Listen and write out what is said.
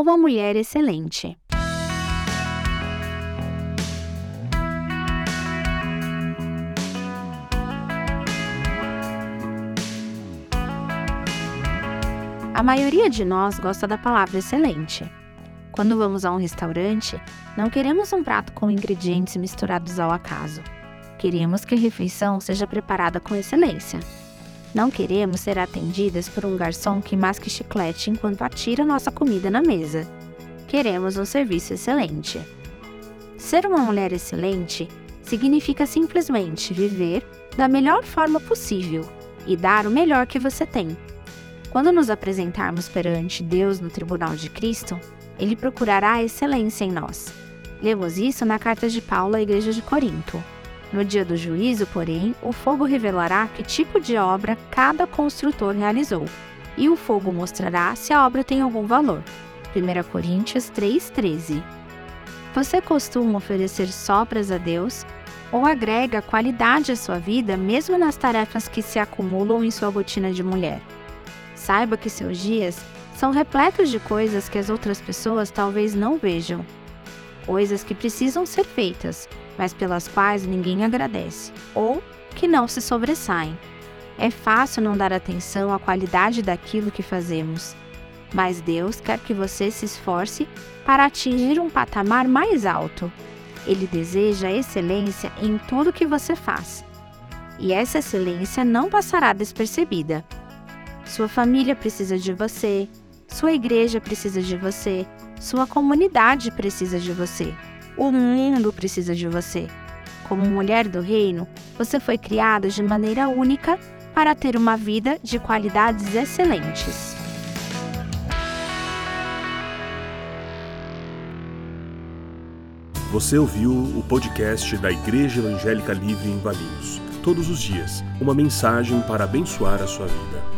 uma mulher excelente. A maioria de nós gosta da palavra excelente. Quando vamos a um restaurante, não queremos um prato com ingredientes misturados ao acaso. Queremos que a refeição seja preparada com excelência. Não queremos ser atendidas por um garçom que masque chiclete enquanto atira nossa comida na mesa. Queremos um serviço excelente. Ser uma mulher excelente significa simplesmente viver da melhor forma possível e dar o melhor que você tem. Quando nos apresentarmos perante Deus no tribunal de Cristo, ele procurará a excelência em nós. Lemos isso na carta de Paulo à igreja de Corinto. No dia do juízo, porém, o fogo revelará que tipo de obra cada construtor realizou, e o fogo mostrará se a obra tem algum valor. 1 Coríntios 3,13 Você costuma oferecer sobras a Deus ou agrega qualidade à sua vida mesmo nas tarefas que se acumulam em sua rotina de mulher? Saiba que seus dias são repletos de coisas que as outras pessoas talvez não vejam. Coisas que precisam ser feitas, mas pelas quais ninguém agradece, ou que não se sobressaem. É fácil não dar atenção à qualidade daquilo que fazemos, mas Deus quer que você se esforce para atingir um patamar mais alto. Ele deseja excelência em tudo que você faz. E essa excelência não passará despercebida. Sua família precisa de você, sua igreja precisa de você, sua comunidade precisa de você. O mundo precisa de você. Como mulher do reino, você foi criada de maneira única para ter uma vida de qualidades excelentes. Você ouviu o podcast da Igreja Evangélica Livre em Valinhos. Todos os dias, uma mensagem para abençoar a sua vida.